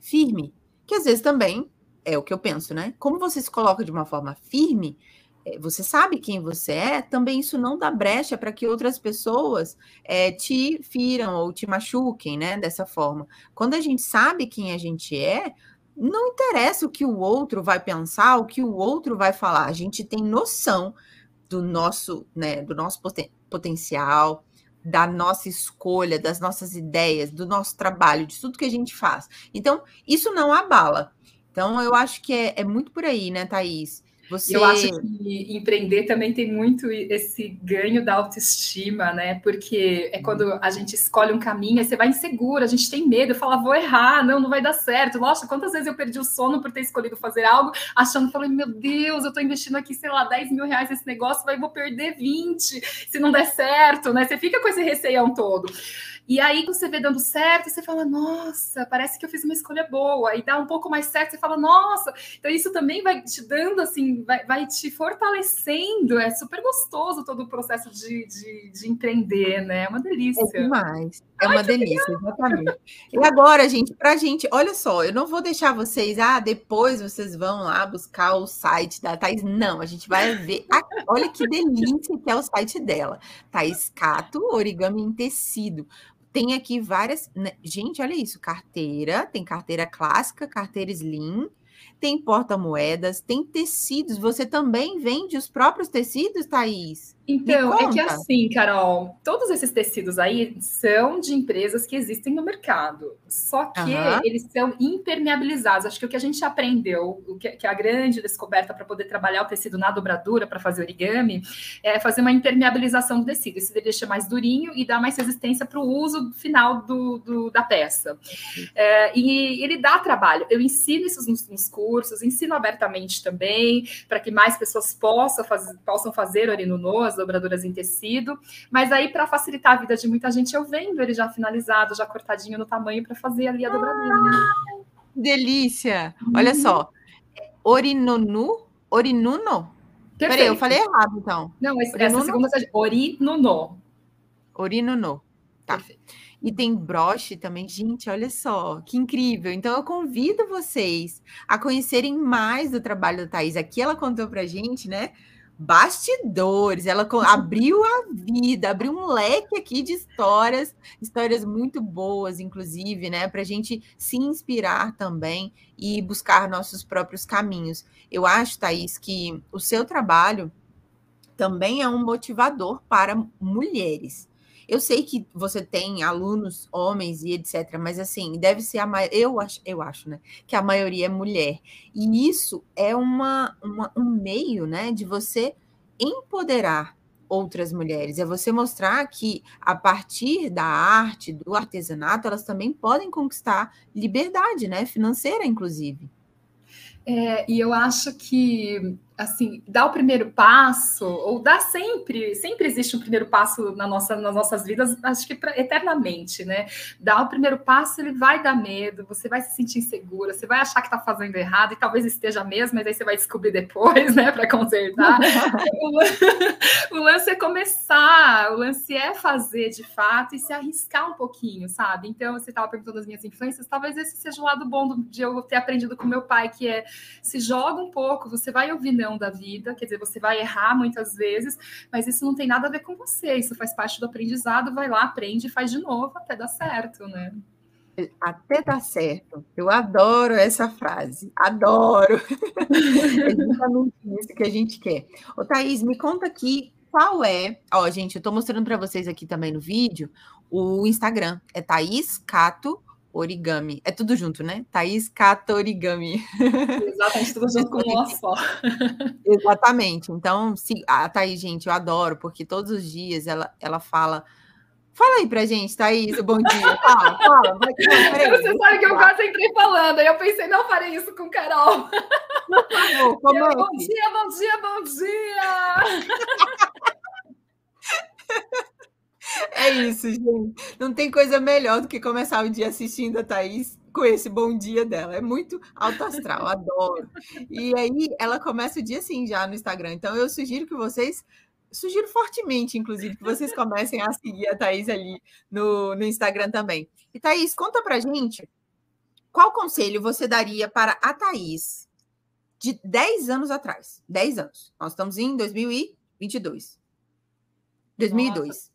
firme, que às vezes também é o que eu penso, né? Como você se coloca de uma forma firme, é, você sabe quem você é, também isso não dá brecha para que outras pessoas é, te firam ou te machuquem, né? Dessa forma. Quando a gente sabe quem a gente é, não interessa o que o outro vai pensar, o que o outro vai falar. A gente tem noção do nosso, né, do nosso potencial, da nossa escolha, das nossas ideias, do nosso trabalho, de tudo que a gente faz. Então, isso não abala. Então, eu acho que é, é muito por aí, né, Thaís? Você... Eu acho que empreender também tem muito esse ganho da autoestima, né? Porque é quando a gente escolhe um caminho, aí você vai insegura, a gente tem medo, fala, vou errar, não, não vai dar certo. Nossa, quantas vezes eu perdi o sono por ter escolhido fazer algo, achando, falei, meu Deus, eu tô investindo aqui, sei lá, 10 mil reais nesse negócio, vai vou perder 20 se não der certo, né? Você fica com esse receião todo. E aí, você vê dando certo, você fala, nossa, parece que eu fiz uma escolha boa. E dá um pouco mais certo, você fala, nossa. Então, isso também vai te dando, assim, vai, vai te fortalecendo. É super gostoso todo o processo de, de, de empreender, né? É uma delícia. É demais. É Ai, uma delícia, legal. exatamente. E agora, gente, para gente, olha só, eu não vou deixar vocês, ah, depois vocês vão lá buscar o site da Thais. Não, a gente vai ver olha que delícia que é o site dela. Tá escato origami em tecido. Tem aqui várias. Né? Gente, olha isso: carteira, tem carteira clássica, carteira slim, tem porta-moedas, tem tecidos. Você também vende os próprios tecidos, Thaís? Então, é que assim, Carol, todos esses tecidos aí são de empresas que existem no mercado, só que uhum. eles são impermeabilizados. Acho que o que a gente aprendeu, o que, que é a grande descoberta para poder trabalhar o tecido na dobradura, para fazer origami, é fazer uma impermeabilização do tecido. Isso deixa mais durinho e dá mais resistência para o uso final do, do da peça. É, e ele dá trabalho. Eu ensino isso nos, nos cursos, ensino abertamente também, para que mais pessoas possam, faz, possam fazer orinonos as dobraduras em tecido, mas aí para facilitar a vida de muita gente, eu vendo ele já finalizado, já cortadinho no tamanho para fazer ali a dobradura. Ah, delícia! Olha uhum. só, Orinonu, Orinuno? Perfeito. Peraí, eu falei errado então. Não, esse, essa segunda é Orinuno. Orinuno, tá. Perfeito. E tem broche também, gente, olha só, que incrível. Então eu convido vocês a conhecerem mais do trabalho da Thais. Aqui ela contou pra gente, né? Bastidores. Ela abriu a vida, abriu um leque aqui de histórias, histórias muito boas, inclusive, né? Para a gente se inspirar também e buscar nossos próprios caminhos. Eu acho, Thaís, que o seu trabalho também é um motivador para mulheres. Eu sei que você tem alunos homens e etc, mas assim, deve ser a maioria, eu acho, eu acho, né, que a maioria é mulher. E isso é uma, uma, um meio, né, de você empoderar outras mulheres, é você mostrar que a partir da arte, do artesanato, elas também podem conquistar liberdade, né, financeira inclusive. É, e eu acho que assim, dar o primeiro passo, ou dar sempre, sempre existe um primeiro passo na nossa, nas nossas vidas, acho que pra, eternamente, né? Dar o primeiro passo, ele vai dar medo, você vai se sentir insegura, você vai achar que está fazendo errado, e talvez esteja mesmo, mas aí você vai descobrir depois, né, para consertar. o, lance é começar, o lance é fazer de fato e se arriscar um pouquinho, sabe? Então, você estava perguntando das minhas influências, talvez esse seja o lado bom de eu ter aprendido com meu pai, que é se joga um pouco, você vai ouvir da vida, quer dizer, você vai errar muitas vezes, mas isso não tem nada a ver com você, isso faz parte do aprendizado, vai lá, aprende e faz de novo até dar certo, né? Até dar certo. Eu adoro essa frase. Adoro. é justamente isso que a gente quer. Ô, Thaís, me conta aqui qual é. Ó, gente, eu estou mostrando para vocês aqui também no vídeo o Instagram. É Thaís Cato Origami. É tudo junto, né? Thaís Cato Origami. Exatamente, tudo junto com um só. Exatamente. Então, se, a Thaís, gente, eu adoro, porque todos os dias ela, ela fala. Fala aí pra gente, Thaís, bom dia. Fala, fala. Vai, peraí, Você sabe que eu quase entrei falando, aí eu pensei, não farei isso com Carol. Por favor, eu, bom dia, bom dia, bom dia! É isso, gente. Não tem coisa melhor do que começar o dia assistindo a Thaís com esse bom dia dela. É muito alto astral, adoro. E aí ela começa o dia assim já no Instagram. Então eu sugiro que vocês, sugiro fortemente, inclusive, que vocês comecem a seguir a Thaís ali no, no Instagram também. E Thaís, conta pra gente qual conselho você daria para a Thaís de 10 anos atrás? 10 anos. Nós estamos em 2022. 2002. Nossa.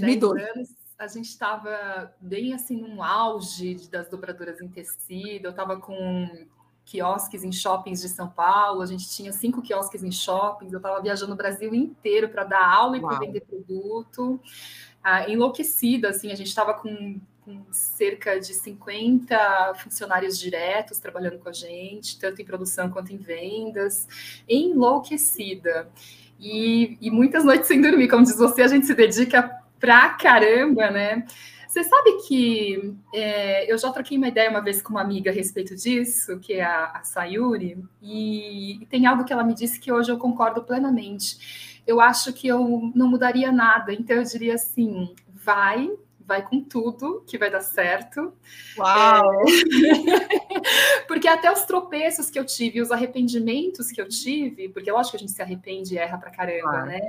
2012. anos, a gente estava bem assim num auge das dobradoras em tecido. Eu estava com quiosques em shoppings de São Paulo, a gente tinha cinco quiosques em shoppings, eu estava viajando o Brasil inteiro para dar aula e para vender produto. Ah, enlouquecida, assim, a gente estava com, com, cerca de 50 funcionários diretos trabalhando com a gente, tanto em produção quanto em vendas, enlouquecida. E, e muitas noites sem dormir, como diz você, a gente se dedica pra caramba, né? Você sabe que é, eu já troquei uma ideia uma vez com uma amiga a respeito disso, que é a, a Sayuri, e, e tem algo que ela me disse que hoje eu concordo plenamente. Eu acho que eu não mudaria nada, então eu diria assim: vai, vai com tudo, que vai dar certo. Uau! É... porque até os tropeços que eu tive, os arrependimentos que eu tive, porque acho que a gente se arrepende e erra pra caramba, né?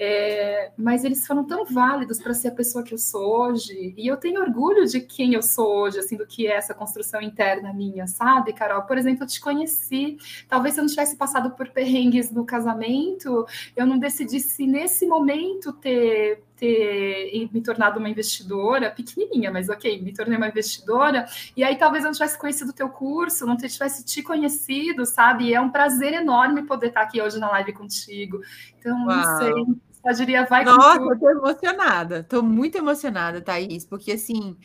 É, mas eles foram tão válidos para ser a pessoa que eu sou hoje, e eu tenho orgulho de quem eu sou hoje, assim, do que é essa construção interna minha, sabe, Carol? Por exemplo, eu te conheci, talvez se eu não tivesse passado por perrengues no casamento, eu não decidisse nesse momento ter ter me tornado uma investidora pequenininha, mas ok, me tornei uma investidora, e aí talvez eu não tivesse conhecido o teu curso, não tivesse te conhecido, sabe? E é um prazer enorme poder estar aqui hoje na live contigo. Então, Uau. não sei, a diria vai Nossa, eu tô emocionada, tô muito emocionada, Thaís, porque assim,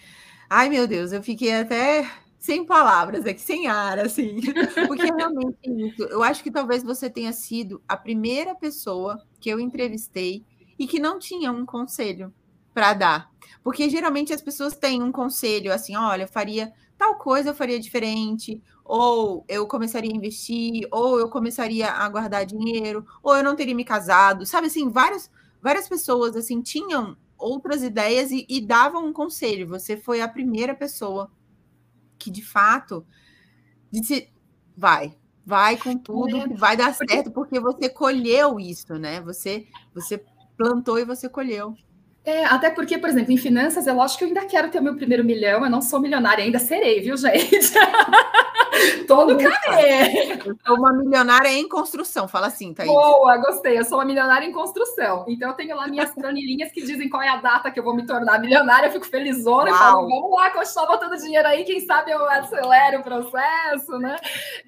ai meu Deus, eu fiquei até sem palavras aqui, sem ar, assim, porque realmente é isso. Eu acho que talvez você tenha sido a primeira pessoa que eu entrevistei e que não tinha um conselho para dar. Porque geralmente as pessoas têm um conselho assim: olha, eu faria tal coisa, eu faria diferente, ou eu começaria a investir, ou eu começaria a guardar dinheiro, ou eu não teria me casado, sabe assim, várias, várias pessoas assim tinham outras ideias e, e davam um conselho. Você foi a primeira pessoa que de fato disse: vai, vai com tudo, vai dar certo, porque você colheu isso, né? Você, você plantou e você colheu. É, até porque, por exemplo, em finanças, é lógico que eu ainda quero ter o meu primeiro milhão, eu não sou milionária, ainda serei, viu, gente? Todo caminho. Eu sou uma milionária em construção, fala assim, Thaís. Boa, gostei. Eu sou uma milionária em construção. Então, eu tenho lá minhas planilhinhas que dizem qual é a data que eu vou me tornar milionária. Eu fico felizona Uau. e falo, vamos lá, continuar botando dinheiro aí, quem sabe eu acelero o processo, né?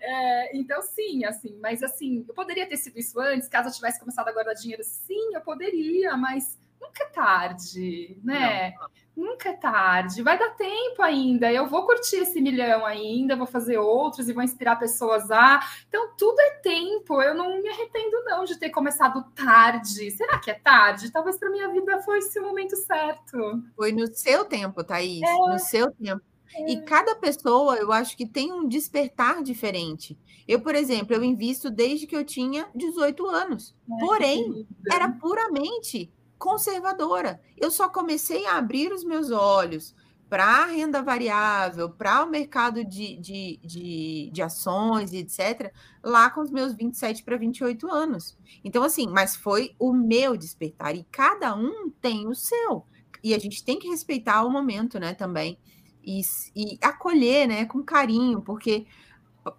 É, então, sim, assim, mas assim, eu poderia ter sido isso antes, caso eu tivesse começado a guardar dinheiro. Sim, eu poderia, mas nunca é tarde, né? Não. Nunca é tarde, vai dar tempo ainda. Eu vou curtir esse milhão ainda, vou fazer outros e vou inspirar pessoas a. Então, tudo é tempo. Eu não me arrependo, não, de ter começado tarde. Será que é tarde? Talvez para minha vida foi esse o momento certo. Foi no seu tempo, Thaís, é. no seu tempo. É. E cada pessoa, eu acho que tem um despertar diferente. Eu, por exemplo, eu invisto desde que eu tinha 18 anos. É, Porém, era puramente conservadora. Eu só comecei a abrir os meus olhos para a renda variável, para o mercado de, de, de, de, ações e etc., lá com os meus 27 para 28 anos. Então, assim, mas foi o meu despertar, e cada um tem o seu. E a gente tem que respeitar o momento, né, também. E, e acolher, né, com carinho, porque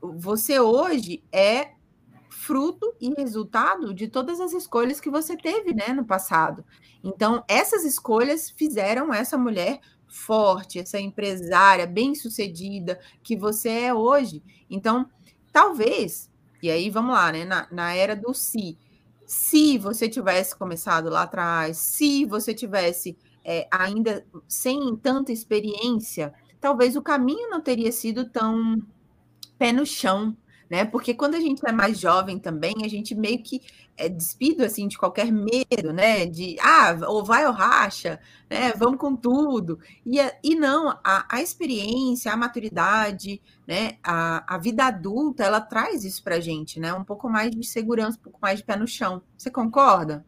você hoje é fruto e resultado de todas as escolhas que você teve, né, no passado. Então, essas escolhas fizeram essa mulher forte, essa empresária bem-sucedida que você é hoje. Então, talvez, e aí vamos lá, né, na, na era do se, se você tivesse começado lá atrás, se você tivesse é, ainda sem tanta experiência, talvez o caminho não teria sido tão pé no chão, né? Porque quando a gente é mais jovem também, a gente meio que é despido assim de qualquer medo, né? De ah, ou vai ou racha, né? Vamos com tudo. E, e não, a, a experiência, a maturidade, né? A, a vida adulta, ela traz isso para a gente, né? Um pouco mais de segurança, um pouco mais de pé no chão. Você concorda?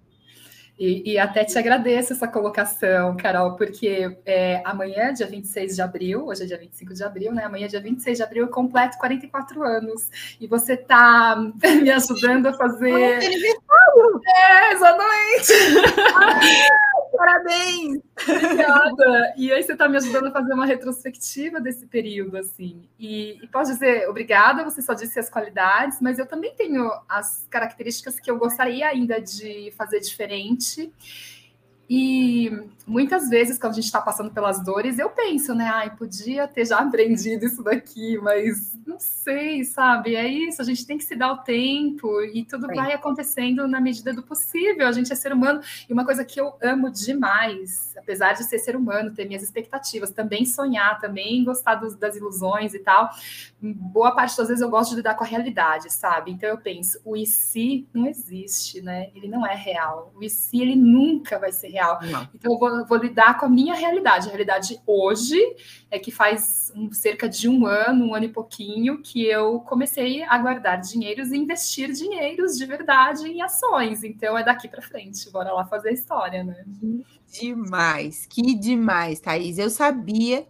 E, e, até te agradeço essa colocação, Carol, porque é, amanhã, dia 26 de abril, hoje é dia 25 de abril, né? Amanhã, dia 26 de abril, eu completo 44 anos. E você está me ajudando a fazer. É, exatamente! parabéns! Obrigada! E aí você está me ajudando a fazer uma retrospectiva desse período, assim. E, e posso dizer, obrigada, você só disse as qualidades, mas eu também tenho as características que eu gostaria ainda de fazer diferente. Alice e muitas vezes, quando a gente está passando pelas dores, eu penso, né? Ai, podia ter já aprendido isso daqui, mas não sei, sabe? É isso, a gente tem que se dar o tempo e tudo Sim. vai acontecendo na medida do possível. A gente é ser humano. E uma coisa que eu amo demais, apesar de ser ser humano, ter minhas expectativas, também sonhar, também gostar dos, das ilusões e tal, boa parte das vezes eu gosto de lidar com a realidade, sabe? Então eu penso, o e se não existe, né? Ele não é real. O e se ele nunca vai ser real. Não. Então eu vou, vou, lidar com a minha realidade. A realidade hoje é que faz um, cerca de um ano, um ano e pouquinho, que eu comecei a guardar dinheiros e investir dinheiros de verdade em ações. Então é daqui para frente. Bora lá fazer a história, né? Demais, que demais, Thaís. Eu sabia,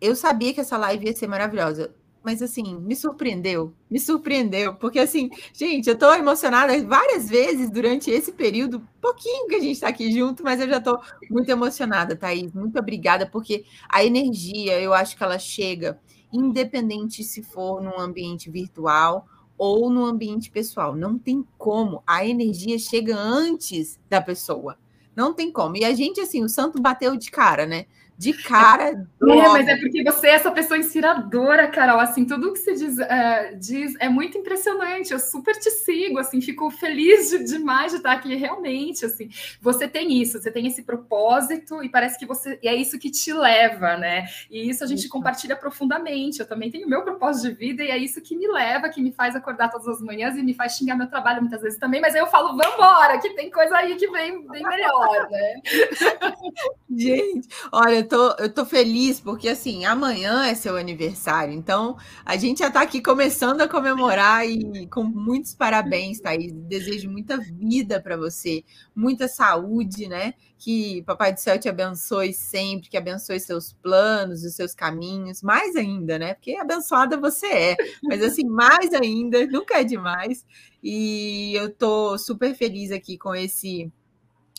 eu sabia que essa live ia ser maravilhosa mas assim, me surpreendeu, me surpreendeu, porque assim, gente, eu tô emocionada várias vezes durante esse período, pouquinho que a gente tá aqui junto, mas eu já tô muito emocionada, Thaís. Muito obrigada, porque a energia, eu acho que ela chega, independente se for num ambiente virtual ou no ambiente pessoal. Não tem como, a energia chega antes da pessoa. Não tem como. E a gente, assim, o santo bateu de cara, né? De cara. É, mas é porque você é essa pessoa inspiradora, Carol. Assim, tudo que você diz, é, diz é muito impressionante. Eu super te sigo, assim, fico feliz de, demais de estar aqui. Realmente, assim, você tem isso, você tem esse propósito e parece que você e é isso que te leva, né? E isso a gente isso. compartilha profundamente. Eu também tenho meu propósito de vida e é isso que me leva, que me faz acordar todas as manhãs e me faz xingar meu trabalho muitas vezes também. Mas aí eu falo, vambora, que tem coisa aí que vem bem melhor, né? gente, olha tô, eu tô feliz porque assim, amanhã é seu aniversário, então a gente já tá aqui começando a comemorar e com muitos parabéns, Thaís. Desejo muita vida para você, muita saúde, né? Que Papai do Céu te abençoe sempre, que abençoe seus planos, os seus caminhos, mais ainda, né? Porque abençoada você é, mas assim, mais ainda, nunca é demais. E eu tô super feliz aqui com esse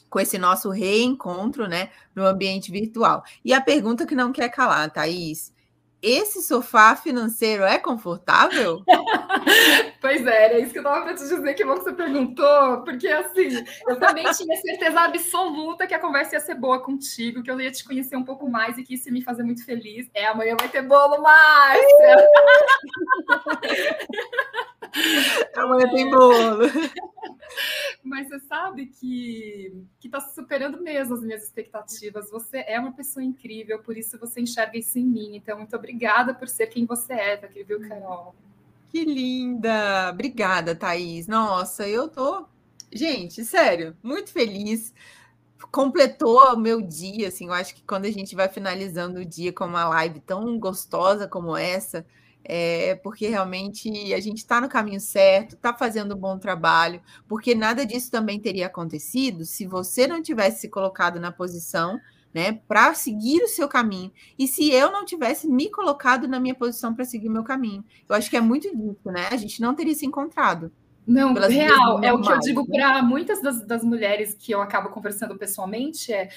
com esse nosso reencontro, né, no ambiente virtual. E a pergunta que não quer calar, Thaís, esse sofá financeiro é confortável? pois é, era isso que eu estava para te dizer que você perguntou, porque assim, eu também tinha certeza absoluta que a conversa ia ser boa contigo, que eu ia te conhecer um pouco mais e que isso ia me fazer muito feliz. É, amanhã vai ter bolo, Márcia! amanhã tem bolo. Mas você sabe que está superando mesmo as minhas expectativas. Você é uma pessoa incrível, por isso você enxerga isso em mim. Então, muito obrigada por ser quem você é, tá aqui, viu, Carol? Que linda! Obrigada, Thaís. Nossa, eu tô, gente, sério, muito feliz. Completou o meu dia, assim, eu acho que quando a gente vai finalizando o dia com uma live tão gostosa como essa, é porque realmente a gente está no caminho certo, está fazendo um bom trabalho, porque nada disso também teria acontecido se você não tivesse se colocado na posição né, para seguir o seu caminho. E se eu não tivesse me colocado na minha posição para seguir o meu caminho. Eu acho que é muito disso, né? A gente não teria se encontrado. Não, real, é o que eu digo né? para muitas das, das mulheres que eu acabo conversando pessoalmente, é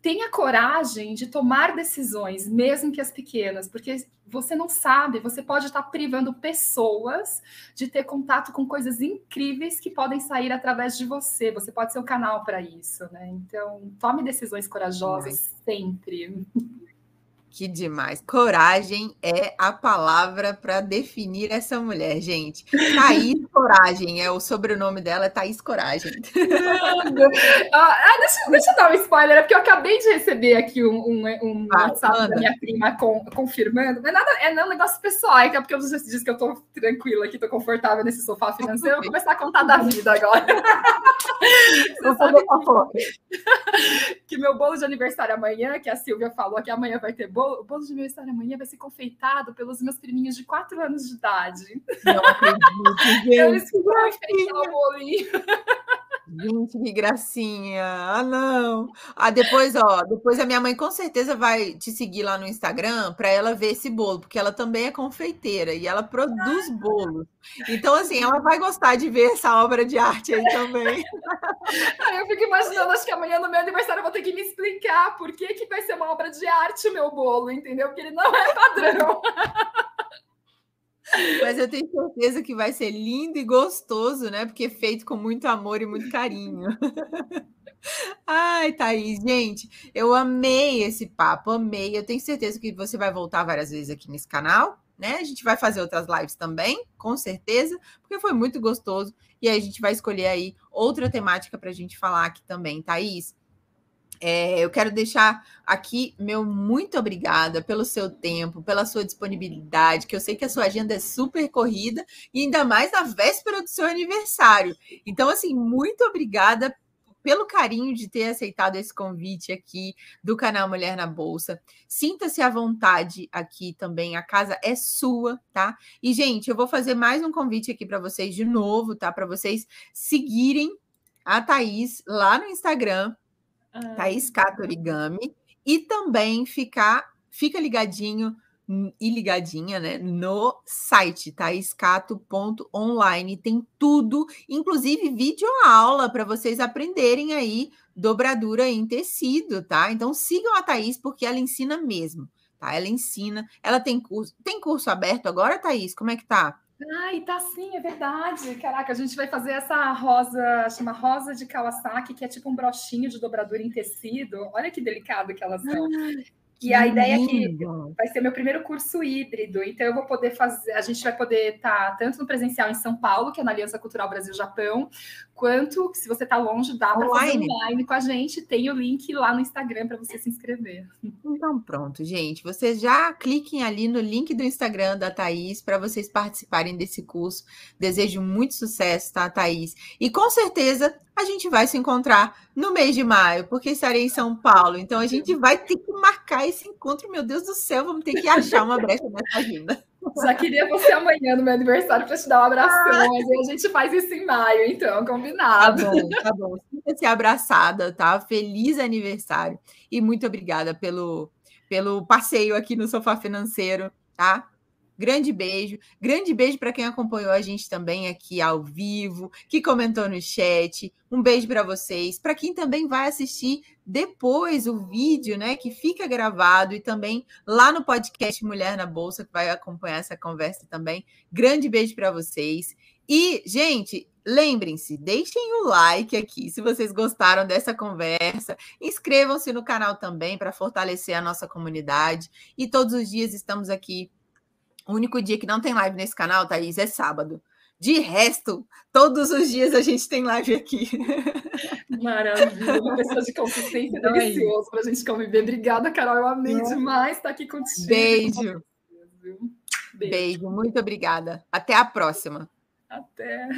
tenha coragem de tomar decisões, mesmo que as pequenas, porque você não sabe, você pode estar privando pessoas de ter contato com coisas incríveis que podem sair através de você. Você pode ser o canal para isso, né? Então, tome decisões corajosas sempre. Que demais. Coragem é a palavra para definir essa mulher, gente. Thaís Coragem, é o sobrenome dela, é Thaís Coragem. ah, deixa, deixa, eu dar um spoiler, é porque eu acabei de receber aqui um, um, um ah, WhatsApp da minha prima com, confirmando. Não é nada, é não, um negócio pessoal, é, é porque eu já disse que eu tô tranquila aqui, tô confortável nesse sofá financeiro. Eu vou começar a contar da vida agora. Você sabe que, que meu bolo de aniversário amanhã, que a Silvia falou que amanhã vai ter bolo bolo, o bolo de aniversário amanhã vai ser confeitado pelos meus priminhos de 4 anos de idade. Não acredito, gente. Eles vão enfeitar o bolinho. Gente, que gracinha. Ah, não. Ah, depois, ó, depois a minha mãe com certeza vai te seguir lá no Instagram para ela ver esse bolo, porque ela também é confeiteira e ela produz bolos. Então, assim, ela vai gostar de ver essa obra de arte aí também. eu fico imaginando, acho que amanhã no meu aniversário eu vou ter que me explicar por que, que vai ser uma obra de arte o meu bolo, entendeu? Porque ele não é padrão. Mas eu tenho certeza que vai ser lindo e gostoso, né? Porque é feito com muito amor e muito carinho. Ai, Thaís, gente, eu amei esse papo, amei. Eu tenho certeza que você vai voltar várias vezes aqui nesse canal, né? A gente vai fazer outras lives também, com certeza, porque foi muito gostoso. E aí a gente vai escolher aí outra temática para a gente falar aqui também, Thaís. É, eu quero deixar aqui meu muito obrigada pelo seu tempo, pela sua disponibilidade, que eu sei que a sua agenda é super corrida e ainda mais na véspera do seu aniversário. Então, assim, muito obrigada pelo carinho de ter aceitado esse convite aqui do canal Mulher na Bolsa. Sinta-se à vontade aqui também, a casa é sua, tá? E gente, eu vou fazer mais um convite aqui para vocês de novo, tá? Para vocês seguirem a Thaís lá no Instagram, ah. Thaís Cato Origami, e também ficar, fica ligadinho e ligadinha, né, no site taiscato.online. Tem tudo, inclusive vídeo aula para vocês aprenderem aí dobradura em tecido, tá? Então sigam a Thaís porque ela ensina mesmo, tá? Ela ensina, ela tem curso, tem curso aberto agora, Thaís? Como é que tá? Ai, tá sim, é verdade. Caraca, a gente vai fazer essa rosa, chama rosa de Kawasaki, que é tipo um brochinho de dobradura em tecido. Olha que delicado que elas são. E a ideia é que vai ser meu primeiro curso híbrido, então eu vou poder fazer, a gente vai poder estar tá tanto no presencial em São Paulo, que é na Aliança Cultural Brasil-Japão, quanto, se você está longe, dá para fazer online com a gente, tem o link lá no Instagram para você se inscrever. Então pronto, gente, vocês já cliquem ali no link do Instagram da Thaís para vocês participarem desse curso. Desejo muito sucesso, tá, Thaís? E com certeza a gente vai se encontrar no mês de maio, porque estarei em São Paulo. Então a gente vai ter que marcar esse encontro. Meu Deus do céu, vamos ter que achar uma brecha nessa agenda. Já queria você amanhã no meu aniversário para te dar um abração, mas aí a gente faz isso em maio, então, combinado. Tá bom, tá bom. Sinta-se abraçada, tá? Feliz aniversário e muito obrigada pelo, pelo passeio aqui no Sofá Financeiro, tá? Grande beijo. Grande beijo para quem acompanhou a gente também aqui ao vivo, que comentou no chat. Um beijo para vocês. Para quem também vai assistir depois o vídeo, né, que fica gravado e também lá no podcast Mulher na Bolsa, que vai acompanhar essa conversa também. Grande beijo para vocês. E, gente, lembrem-se, deixem o like aqui se vocês gostaram dessa conversa. Inscrevam-se no canal também para fortalecer a nossa comunidade. E todos os dias estamos aqui o único dia que não tem live nesse canal, Thaís, é sábado. De resto, todos os dias a gente tem live aqui. Maravilha, uma pessoa de consistência então, delicioso para a gente conviver. Obrigada, Carol. Eu amei é. demais estar aqui contigo. Beijo. Beijo. Beijo. Muito obrigada. Até a próxima. Até.